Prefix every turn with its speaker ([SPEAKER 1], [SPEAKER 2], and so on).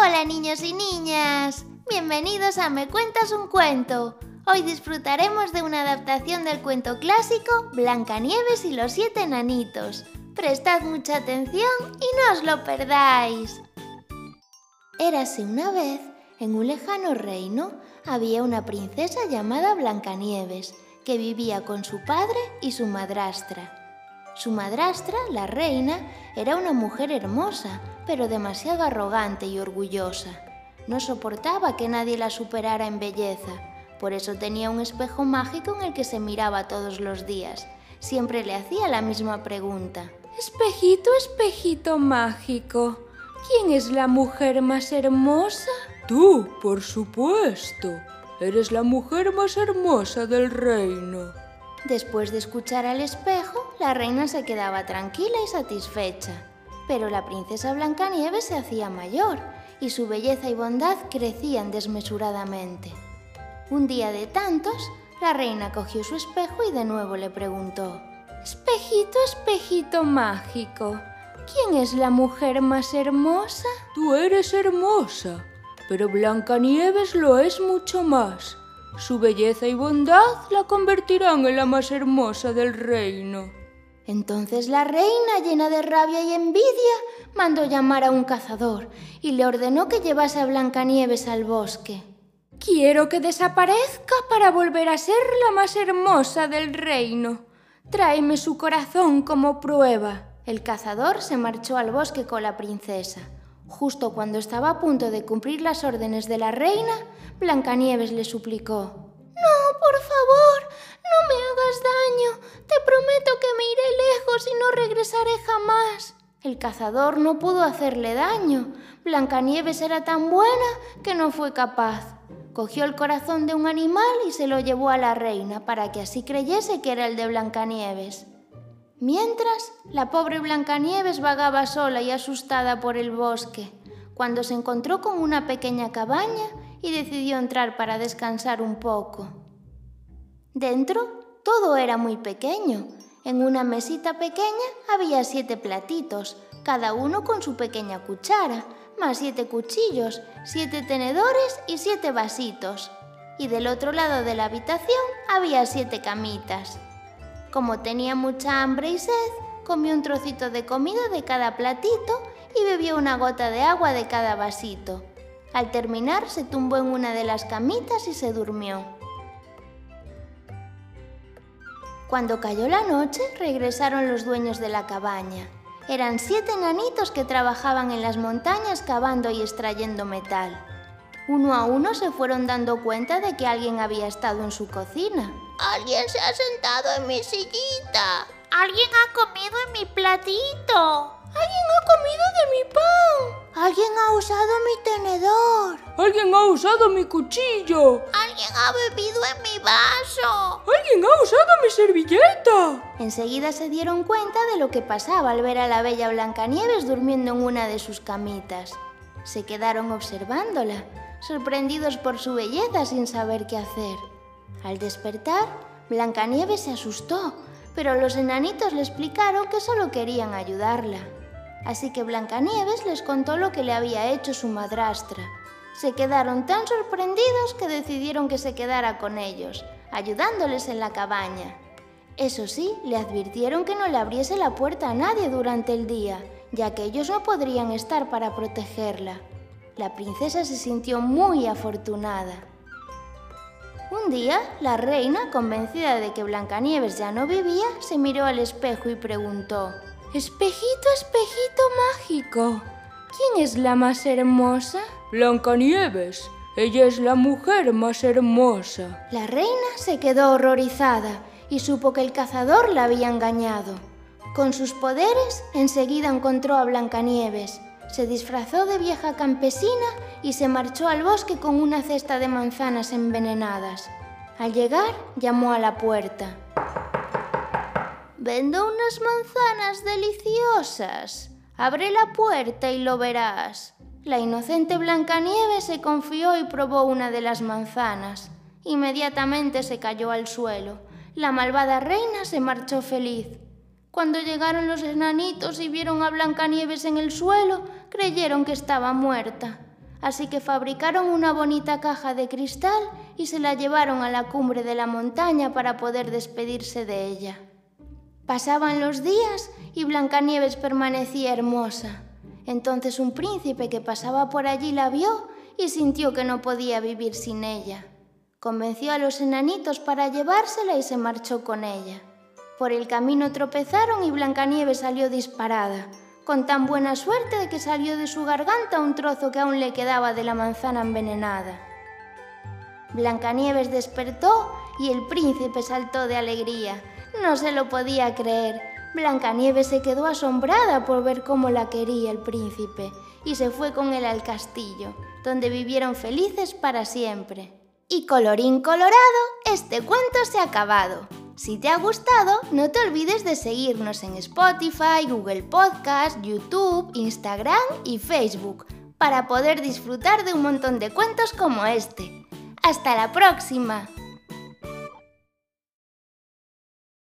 [SPEAKER 1] Hola niños y niñas, bienvenidos a Me Cuentas un Cuento. Hoy disfrutaremos de una adaptación del cuento clásico Blancanieves y los siete enanitos. Prestad mucha atención y no os lo perdáis. Érase una vez, en un lejano reino, había una princesa llamada Blancanieves, que vivía con su padre y su madrastra. Su madrastra, la reina, era una mujer hermosa, pero demasiado arrogante y orgullosa. No soportaba que nadie la superara en belleza, por eso tenía un espejo mágico en el que se miraba todos los días. Siempre le hacía la misma pregunta.
[SPEAKER 2] Espejito, espejito mágico, ¿quién es la mujer más hermosa?
[SPEAKER 3] Tú, por supuesto. Eres la mujer más hermosa del reino.
[SPEAKER 1] Después de escuchar al espejo, la reina se quedaba tranquila y satisfecha. Pero la princesa Blancanieves se hacía mayor y su belleza y bondad crecían desmesuradamente. Un día de tantos, la reina cogió su espejo y de nuevo le preguntó,
[SPEAKER 2] Espejito, espejito mágico, ¿quién es la mujer más hermosa?
[SPEAKER 3] Tú eres hermosa, pero Blancanieves lo es mucho más. Su belleza y bondad la convertirán en la más hermosa del reino.
[SPEAKER 1] Entonces la reina, llena de rabia y envidia, mandó llamar a un cazador y le ordenó que llevase a Blancanieves al bosque.
[SPEAKER 2] Quiero que desaparezca para volver a ser la más hermosa del reino. Tráeme su corazón como prueba.
[SPEAKER 1] El cazador se marchó al bosque con la princesa. Justo cuando estaba a punto de cumplir las órdenes de la reina, Blancanieves le suplicó.
[SPEAKER 4] No, por favor, no me hagas daño. Lejos y no regresaré jamás.
[SPEAKER 1] El cazador no pudo hacerle daño. Blancanieves era tan buena que no fue capaz. Cogió el corazón de un animal y se lo llevó a la reina para que así creyese que era el de Blancanieves. Mientras, la pobre Blancanieves vagaba sola y asustada por el bosque, cuando se encontró con una pequeña cabaña y decidió entrar para descansar un poco. Dentro todo era muy pequeño. En una mesita pequeña había siete platitos, cada uno con su pequeña cuchara, más siete cuchillos, siete tenedores y siete vasitos. Y del otro lado de la habitación había siete camitas. Como tenía mucha hambre y sed, comió un trocito de comida de cada platito y bebió una gota de agua de cada vasito. Al terminar, se tumbó en una de las camitas y se durmió. Cuando cayó la noche, regresaron los dueños de la cabaña. Eran siete enanitos que trabajaban en las montañas cavando y extrayendo metal. Uno a uno se fueron dando cuenta de que alguien había estado en su cocina.
[SPEAKER 4] Alguien se ha sentado en mi sillita.
[SPEAKER 5] Alguien ha comido en mi platito.
[SPEAKER 4] Alguien ha comido de mi pan.
[SPEAKER 6] Alguien ha usado mi tenedor.
[SPEAKER 3] Alguien ha usado mi cuchillo.
[SPEAKER 4] Alguien ha bebido en mi vaso.
[SPEAKER 3] Alguien ha usado mi servilleta.
[SPEAKER 1] Enseguida se dieron cuenta de lo que pasaba al ver a la bella Blancanieves durmiendo en una de sus camitas. Se quedaron observándola, sorprendidos por su belleza sin saber qué hacer. Al despertar, Blancanieves se asustó, pero los enanitos le explicaron que solo querían ayudarla. Así que Blancanieves les contó lo que le había hecho su madrastra. Se quedaron tan sorprendidos que decidieron que se quedara con ellos, ayudándoles en la cabaña. Eso sí, le advirtieron que no le abriese la puerta a nadie durante el día, ya que ellos no podrían estar para protegerla. La princesa se sintió muy afortunada. Un día, la reina, convencida de que Blancanieves ya no vivía, se miró al espejo y preguntó,
[SPEAKER 2] Espejito, espejito mágico, ¿quién es la más hermosa?
[SPEAKER 3] Blancanieves. Ella es la mujer más hermosa.
[SPEAKER 1] La reina se quedó horrorizada y supo que el cazador la había engañado. Con sus poderes, enseguida encontró a Blancanieves. Se disfrazó de vieja campesina y se marchó al bosque con una cesta de manzanas envenenadas. Al llegar, llamó a la puerta. Vendo unas manzanas deliciosas. Abre la puerta y lo verás. La inocente Blancanieves se confió y probó una de las manzanas. Inmediatamente se cayó al suelo. La malvada reina se marchó feliz. Cuando llegaron los enanitos y vieron a Blancanieves en el suelo, creyeron que estaba muerta. así que fabricaron una bonita caja de cristal y se la llevaron a la cumbre de la montaña para poder despedirse de ella. Pasaban los días y Blancanieves permanecía hermosa. Entonces un príncipe que pasaba por allí la vio y sintió que no podía vivir sin ella. Convenció a los enanitos para llevársela y se marchó con ella. Por el camino tropezaron y Blancanieves salió disparada, con tan buena suerte de que salió de su garganta un trozo que aún le quedaba de la manzana envenenada. Blancanieves despertó y el príncipe saltó de alegría. No se lo podía creer. Blancanieves se quedó asombrada por ver cómo la quería el príncipe y se fue con él al castillo, donde vivieron felices para siempre. Y colorín colorado, este cuento se ha acabado. Si te ha gustado, no te olvides de seguirnos en Spotify, Google Podcast, YouTube, Instagram y Facebook para poder disfrutar de un montón de cuentos como este. ¡Hasta la próxima!